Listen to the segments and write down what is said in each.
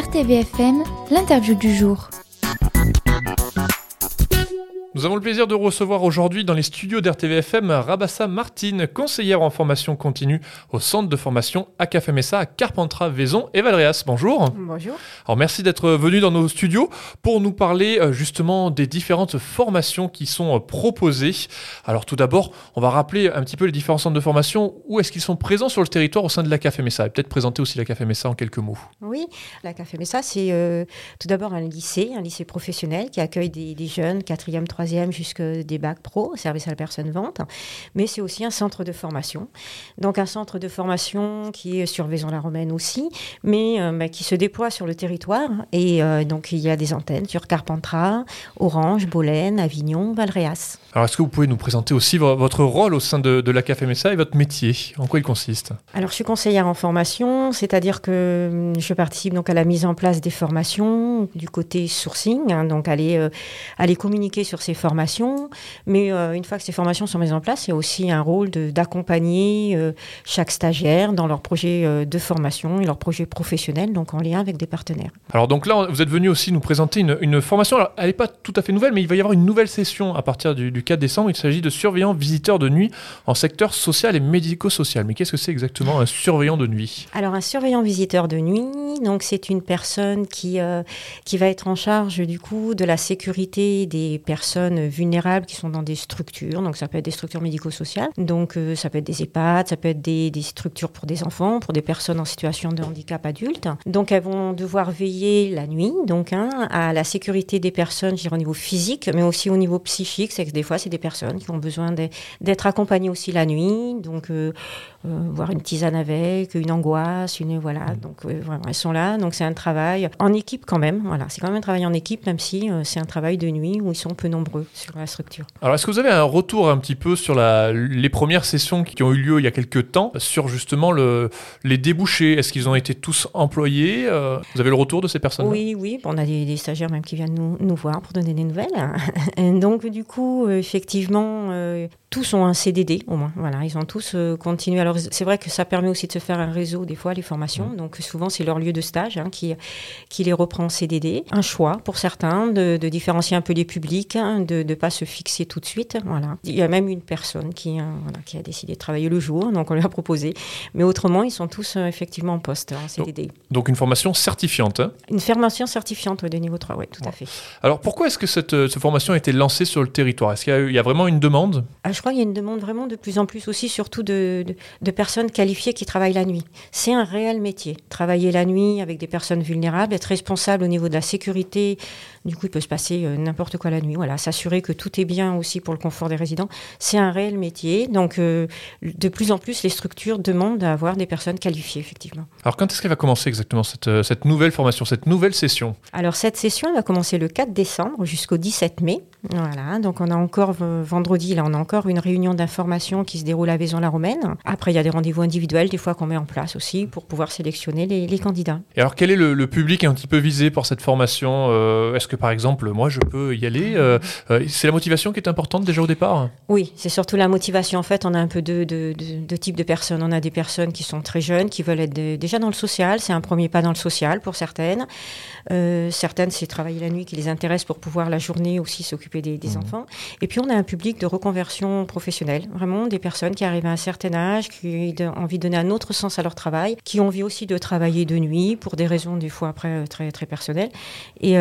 RTVFM, l'interview du jour. Nous avons le plaisir de recevoir aujourd'hui dans les studios d'RTVFM Rabassa Martine, conseillère en formation continue au centre de formation ACAFMSA à Carpentras, Vaison et Valréas. Bonjour. Bonjour. Alors merci d'être venu dans nos studios pour nous parler euh, justement des différentes formations qui sont euh, proposées. Alors tout d'abord, on va rappeler un petit peu les différents centres de formation. Où est-ce qu'ils sont présents sur le territoire au sein de l'ACAFMSA Et peut-être présenter aussi l'ACAFMSA en quelques mots. Oui, l'ACAFMSA, c'est euh, tout d'abord un lycée, un lycée professionnel qui accueille des, des jeunes, 4e, 3 jusque des bacs pro, service à la personne vente, mais c'est aussi un centre de formation. Donc un centre de formation qui est sur Vaison-la-Romaine aussi, mais euh, bah, qui se déploie sur le territoire. Et euh, donc il y a des antennes sur Carpentras, Orange, Bolène, Avignon, Valréas. Alors est-ce que vous pouvez nous présenter aussi votre rôle au sein de, de la CAFMSA et votre métier? En quoi il consiste? Alors je suis conseillère en formation, c'est-à-dire que hum, je participe donc à la mise en place des formations du côté sourcing, hein, donc aller, euh, aller communiquer sur ces formations. Mais euh, une fois que ces formations sont mises en place, il y a aussi un rôle d'accompagner euh, chaque stagiaire dans leur projet euh, de formation et leur projet professionnel, donc en lien avec des partenaires. Alors donc là, vous êtes venu aussi nous présenter une, formation. Alors, elle n'est pas tout à fait nouvelle, mais il va y avoir une nouvelle session à partir du, 4 décembre. Il s'agit de surveillants visiteurs de nuit en secteur social et médico-social. Mais qu'est-ce que c'est exactement un surveillant de nuit? Alors un surveillant visiteur de nuit, donc c'est une personne qui, qui va être en charge du coup de la sécurité des personnes vulnérables qui sont dans des structures. Donc ça peut être des structures médico-sociales, donc euh, ça peut être des EHPAD, ça peut être des, structures pour des enfants, pour des personnes en situation de handicap adulte. Donc elles vont devoir veiller la nuit, donc hein, à la sécurité des personnes, je dirais au niveau physique, mais aussi au niveau psychique. C'est que des fois c'est des personnes qui ont besoin d'être accompagnées aussi la nuit, donc euh, euh, voir une tisane avec, une angoisse, une voilà. Mmh. Donc vraiment, elles sont là. Donc c'est un travail en équipe quand même. Voilà, c'est quand même un travail en équipe, même si c'est un travail de nuit où ils sont peu nombreux sur la structure. Alors, est-ce que vous avez un retour un petit peu sur la, les premières sessions qui ont eu lieu il y a quelques temps, sur justement le, les débouchés? Est-ce qu'ils ont été tous employés? Euh, Vous avez le retour de ces personnes Oui, oui. on a des, stagiaires même qui viennent nous, nous, voir pour donner des nouvelles. Donc, du coup, euh, effectivement, euh, tous ont un CDD au moins. Voilà, ils ont tous continué. Alors, c'est vrai que ça permet aussi de se faire un réseau, des fois, les formations. Donc, souvent, c'est leur lieu de stage hein, qui, qui les reprend en CDD. Un choix pour certains de, de différencier un peu les publics, hein, de ne pas se fixer tout de suite. Voilà. Il y a même une personne qui, euh, qui a décidé de travailler le jour, donc on lui a proposé. Mais autrement, ils sont tous euh, effectivement en poste, en CDD. Donc, donc une formation certifiante hein Une formation certifiante de niveau 3, oui, tout à fait. Alors pourquoi est-ce que cette, euh, cette, formation a été lancée sur le territoire? Est-ce qu'il y, a vraiment une demande? Ah, Je crois qu'il y a une demande vraiment de plus en plus aussi, surtout de, de personnes qualifiées qui travaillent la nuit. C'est un réel métier. Travailler la nuit avec des personnes vulnérables, être responsable au niveau de la sécurité, du coup il peut se passer n'importe quoi la nuit. Voilà, s'assurer que tout est bien aussi pour le confort des résidents, c'est un réel métier. Donc, euh, de plus en plus, les structures demandent d'avoir des personnes qualifiées, effectivement. Alors, quand est-ce qu'elle va commencer exactement, cette, euh, cette nouvelle formation, cette nouvelle session? Alors, cette session, elle va commencer le 4 décembre jusqu'au 17 mai. Voilà, donc on a encore vendredi, là, on a encore une réunion d'information qui se déroule à Vaison-la-Romaine. Après, il y a des rendez-vous individuels, des fois qu'on met en place aussi pour pouvoir sélectionner les, candidats. Et alors, quel est le, public un petit peu visé pour cette formation? Euh, Est-ce que, par exemple, moi, je peux y aller euh, c'est la motivation qui est importante déjà au départ? Oui, c'est surtout la motivation. En fait, on a un peu deux de, de, types de personnes. On a des personnes qui sont très jeunes, qui veulent être déjà dans le social. C'est un premier pas dans le social pour certaines. Euh, certaines, c'est travailler la nuit qui les intéresse pour pouvoir la journée aussi s'occuper des, mmh. enfants. Et puis, on a un public de reconversion professionnelle. Vraiment, des personnes qui arrivent à un certain âge, qui ont envie de donner un autre sens à leur travail, qui ont envie aussi de travailler de nuit pour des raisons, des fois, après, euh, très, très personnelles. Et,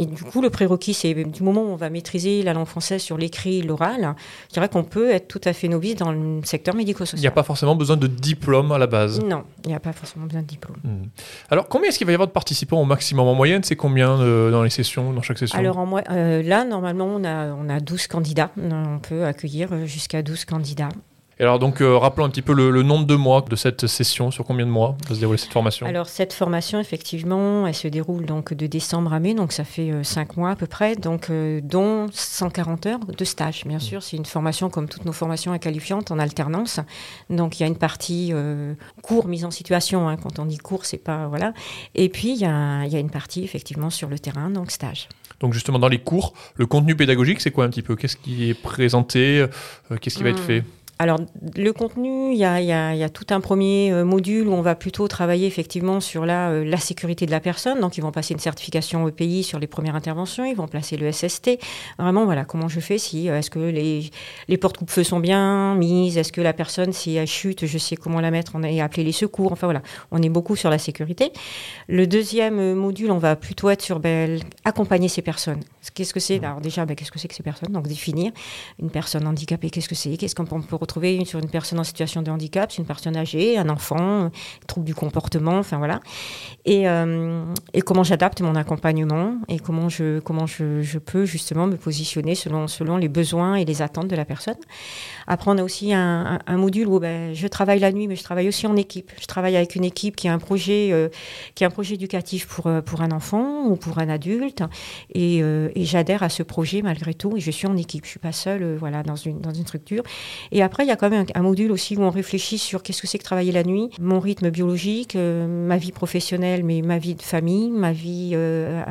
et du coup, le prérequis, c'est du moment où on va maîtriser la langue française sur l'écrit et l'oral, je dirais qu'on peut être tout à fait novice dans le secteur médico-social. Il n'y a pas forcément besoin de diplôme à la base. Non, il n'y a pas forcément besoin de diplôme. Hmm. Alors, combien est-ce qu'il va y avoir de participants au maximum? En moyenne, c'est combien euh, dans les sessions, dans chaque session? Alors, en euh, là, normalement, on a, on a 12 candidats. On peut accueillir euh, jusqu'à 12 candidats alors donc, euh, rappelons un petit peu le, nombre de mois de cette session, sur combien de mois va se dérouler cette formation? Alors cette formation, effectivement, elle se déroule donc de décembre à mai, donc ça fait 5 euh, mois à peu près, donc euh, dont 140 heures de stage. Bien sûr, c'est une formation comme toutes nos formations qualifiantes en alternance. Donc il y a une partie cours, mise en situation. Hein. quand on dit cours, c'est pas voilà. Et puis il y, a, il y a une partie effectivement sur le terrain, donc stage. Donc justement dans les cours, le contenu pédagogique, c'est quoi un petit peu? Qu'est-ce qui est présenté? Qu'est-ce qui va être hmm. fait? Alors, le contenu, il y a, y, a, y a, tout un premier euh, module où on va plutôt travailler effectivement sur la, euh, la sécurité de la personne. Donc, ils vont passer une certification EPI sur les premières interventions, ils vont placer le SST. Vraiment, voilà, comment je fais si, euh, est-ce que les, les portes coupe-feu sont bien mises, est-ce que la personne, si elle chute, je sais comment la mettre, on a appelé les secours. Enfin, voilà, on est beaucoup sur la sécurité. Le deuxième module, on va plutôt être sur ben, accompagner ces personnes. Qu'est-ce que c'est? Alors, déjà, ben, qu'est-ce que c'est que ces personnes? Donc, définir une personne handicapée, qu'est-ce que c'est? Qu'est-ce qu'on peut retrouver sur une personne en situation de handicap, c'est une personne âgée, un enfant, trouble du comportement, enfin voilà. Et, euh, et comment j'adapte mon accompagnement et comment je, comment je, peux justement me positionner selon, selon les besoins et les attentes de la personne. Après, on a aussi un, module où ben, je travaille la nuit, mais je travaille aussi en équipe. Je travaille avec une équipe qui a un projet, euh, qui a un projet éducatif pour, euh, pour un enfant ou pour un adulte. Et, euh, et j'adhère à ce projet malgré tout. Et je suis en équipe. Je suis pas seule euh, voilà, dans, une, dans une structure. Et après, il y a quand même un, un module aussi où on réfléchit sur qu'est-ce que c'est que travailler la nuit, mon rythme biologique, euh, ma vie professionnelle, mais ma vie de famille, ma vie euh,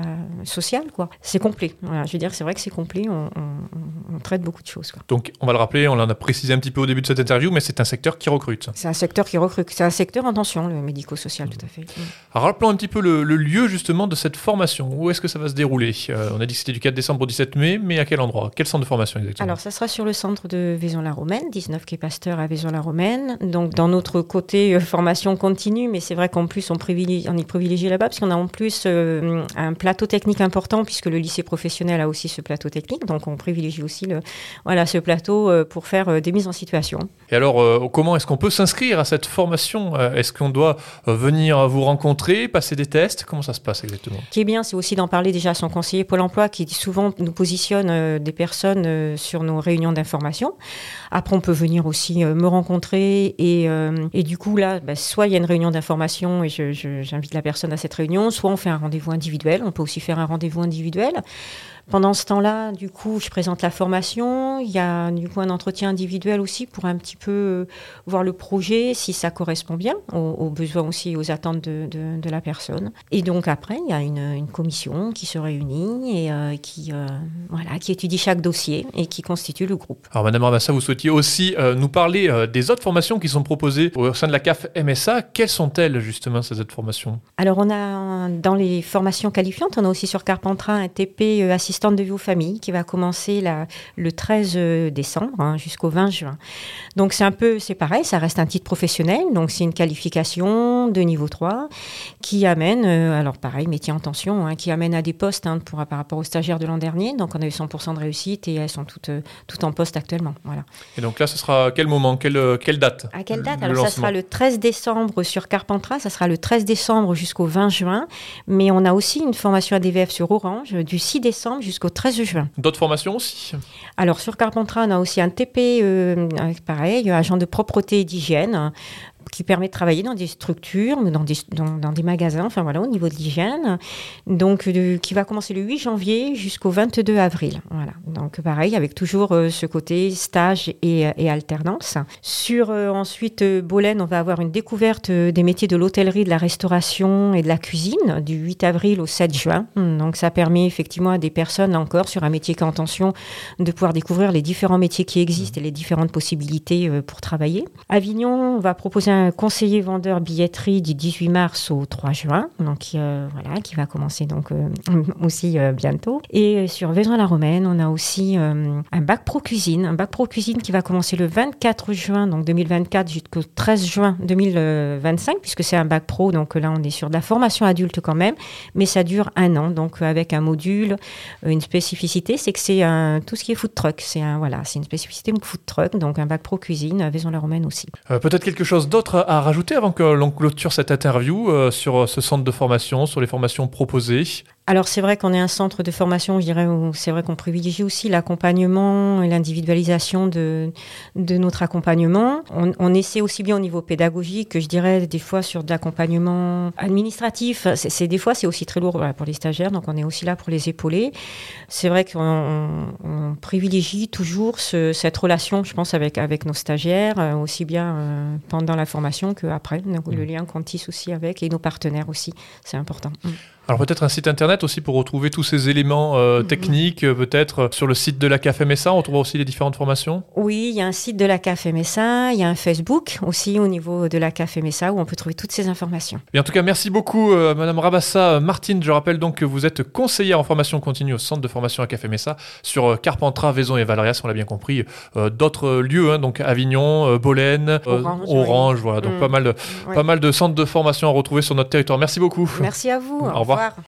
sociale. quoi. C'est complet. Voilà, je veux dire, c'est vrai que c'est complet. On, on, on, traite beaucoup de choses. Quoi. Donc, on va le rappeler, on en a précisé un petit peu au début de cette interview, mais c'est un secteur qui recrute. C'est un secteur qui recrute. C'est un secteur en tension, le médico-social, tout à fait. Alors, rappelons un petit peu le, le lieu justement de cette formation. Où est-ce que ça va se dérouler? Euh, On a dit que c'était du 4 décembre au 17 mai, mais à quel endroit? Quel centre de formation exactement? Alors, ça sera sur le centre de Vaison-la-Romaine, 19 quai Pasteur à Vaison-la-Romaine. Donc, dans notre côté euh, formation continue, mais c'est vrai qu'en plus, on, privilégie, on est privilégié là-bas, parce qu'on a en plus euh, un plateau technique important, puisque le lycée professionnel a aussi ce plateau technique. Donc, on privilégie aussi le, voilà, ce plateau euh, pour faire des mises en situation. Et alors, comment est-ce qu'on peut s'inscrire à cette formation Est-ce qu'on doit venir vous rencontrer, passer des tests? Comment ça se passe exactement? Ce qui est bien, c'est aussi d'en parler déjà à son conseiller Pôle emploi, qui souvent nous positionne des personnes sur nos réunions d'information. Après, on peut venir aussi euh, me rencontrer et, et du coup, là, bah, soit il y a une réunion d'information et j'invite la personne à cette réunion, soit on fait un rendez-vous individuel. On peut aussi faire un rendez-vous individuel. Pendant ce temps-là, du coup, je présente la formation. Il y a du coup un entretien individuel aussi pour un petit peu voir le projet, si ça correspond bien aux, aux besoins aussi, aux attentes de, de, de, la personne. Et donc après, il y a une, une commission qui se réunit et euh, qui, euh, voilà, qui étudie chaque dossier et qui constitue le groupe. Alors Madame Ramassa, vous souhaitiez aussi euh, nous parler euh, des autres formations qui sont proposées au sein de la CAF MSA. Quelles sont-elles justement ces autres formations? Alors on a dans les formations qualifiantes, on a aussi sur Carpentras un TP assistant de vie aux familles qui va commencer la, le 13 décembre hein, jusqu'au 20 juin. Donc c'est un peu, c'est pareil, ça reste un titre professionnel, donc c'est une qualification de niveau 3 qui amène, euh, alors pareil, métier en tension, hein, qui amène à des postes hein, pour, par rapport aux stagiaires de l'an dernier. Donc on a eu 100% de réussite et elles sont toutes, euh, toutes en poste actuellement. Voilà. Et donc là, ce sera à quel moment, quelle, euh, quelle date À quelle date Alors ça sera le 13 décembre sur Carpentras, ça sera le 13 décembre jusqu'au 20 juin, mais on a aussi une formation ADVF sur Orange du 6 décembre jusqu'au 13 juin. D'autres formations aussi Alors sur Carpentras, on a aussi un TP, euh, pareil, agent de propreté et d'hygiène qui permet de travailler dans des structures, dans des, magasins, enfin voilà, au niveau de l'hygiène. Donc, de, qui va commencer le 8 janvier jusqu'au 22 avril. Voilà. Donc, pareil, avec toujours euh, ce côté stage et, et alternance. Sur euh, ensuite euh, Bolène, on va avoir une découverte des métiers de l'hôtellerie, de la restauration et de la cuisine du 8 avril au 7 juin. Donc, ça permet effectivement à des personnes encore sur un métier qui est en tension de pouvoir découvrir les différents métiers qui existent et les différentes possibilités pour travailler. Avignon, on va proposer un conseiller vendeur billetterie du 18 mars au 3 juin, donc euh, voilà, qui va commencer donc euh, aussi euh, bientôt. Et sur Vaison-la-Romaine, on a aussi un bac pro cuisine, un bac pro cuisine qui va commencer le 24 juin donc 2024 jusqu'au 13 juin 2025, puisque c'est un bac pro, donc là on est sur de la formation adulte quand même, mais ça dure un an, donc avec un module, une spécificité, c'est que c'est tout ce qui est food truck, c'est un voilà, c'est une spécificité food truck, donc un bac pro cuisine, Vaison-la-Romaine aussi. Peut-être quelque chose d'autre à rajouter avant que l'on clôture cette interview euh, sur ce centre de formation, sur les formations proposées? Alors c'est vrai qu'on est un centre de formation, je dirais, où c'est vrai qu'on privilégie aussi l'accompagnement et l'individualisation de, de notre accompagnement. On, on, essaie aussi bien au niveau pédagogique que je dirais des fois sur de l'accompagnement administratif. C'est des fois c'est aussi très lourd voilà, pour les stagiaires, donc on est aussi là pour les épauler. C'est vrai qu'on on privilégie toujours ce, cette relation, je pense, avec avec nos stagiaires, euh, aussi bien euh, pendant la formation qu'après. Le lien qu'on tisse aussi avec et nos partenaires aussi, c'est important. Mmh. Alors peut-être un site internet aussi pour retrouver tous ces éléments euh, Mhm. techniques, euh, peut-être euh, sur le site de la CAFMSA, on trouvera aussi les différentes formations? Oui, il y a un site de la CAFMSA, il y a un Facebook aussi au niveau de la CAFMSA où on peut trouver toutes ces informations. Et en tout cas, merci beaucoup, euh, Madame Rabassa Martine. Je rappelle donc que vous êtes conseillère en formation continue au centre de formation à CAFMSA sur euh, Carpentras, Vaison et Valérias, on l'a bien compris. D'autres lieux, hein, donc Avignon, Bolène, Orange, voilà, donc Mm. pas mal, de, Ouais. pas mal de centres de formation à retrouver sur notre territoire. Merci beaucoup. Merci à vous. Au revoir savoir.